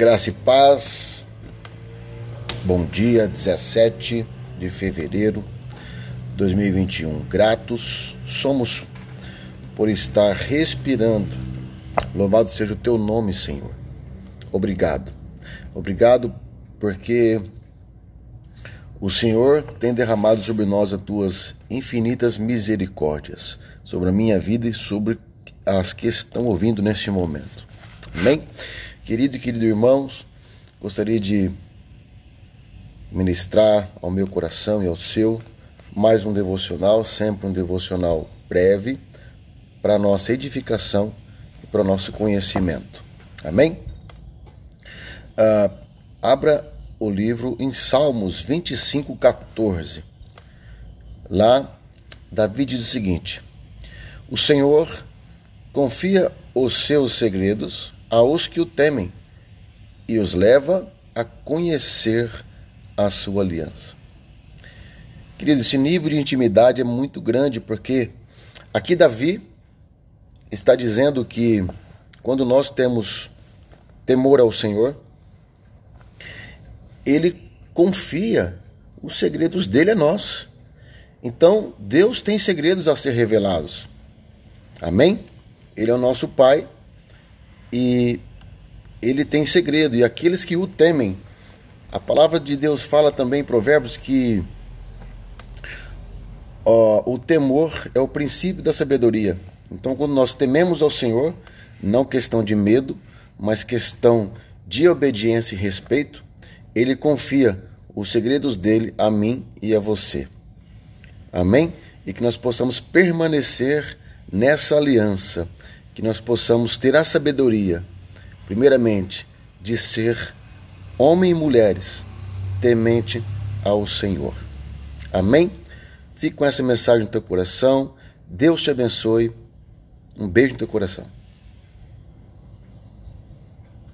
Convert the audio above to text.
Graça e paz. Bom dia, 17 de fevereiro de 2021. Gratos somos por estar respirando. Louvado seja o teu nome, Senhor. Obrigado. Obrigado porque o Senhor tem derramado sobre nós as tuas infinitas misericórdias, sobre a minha vida e sobre as que estão ouvindo neste momento. Amém? Querido e querido irmãos, gostaria de ministrar ao meu coração e ao seu mais um devocional, sempre um devocional breve, para nossa edificação e para o nosso conhecimento. Amém? Ah, abra o livro em Salmos 25, 14. Lá, Davi diz o seguinte: O Senhor confia os seus segredos aos que o temem e os leva a conhecer a sua aliança. Querido, esse nível de intimidade é muito grande porque aqui Davi está dizendo que quando nós temos temor ao Senhor, ele confia os segredos dele a nós. Então, Deus tem segredos a ser revelados. Amém? Ele é o nosso Pai e ele tem segredo, e aqueles que o temem. A palavra de Deus fala também em Provérbios que ó, o temor é o princípio da sabedoria. Então, quando nós tememos ao Senhor, não questão de medo, mas questão de obediência e respeito, ele confia os segredos dele a mim e a você. Amém? E que nós possamos permanecer nessa aliança que nós possamos ter a sabedoria, primeiramente, de ser homem e mulheres temente ao Senhor. Amém? Fique com essa mensagem no teu coração. Deus te abençoe. Um beijo no teu coração.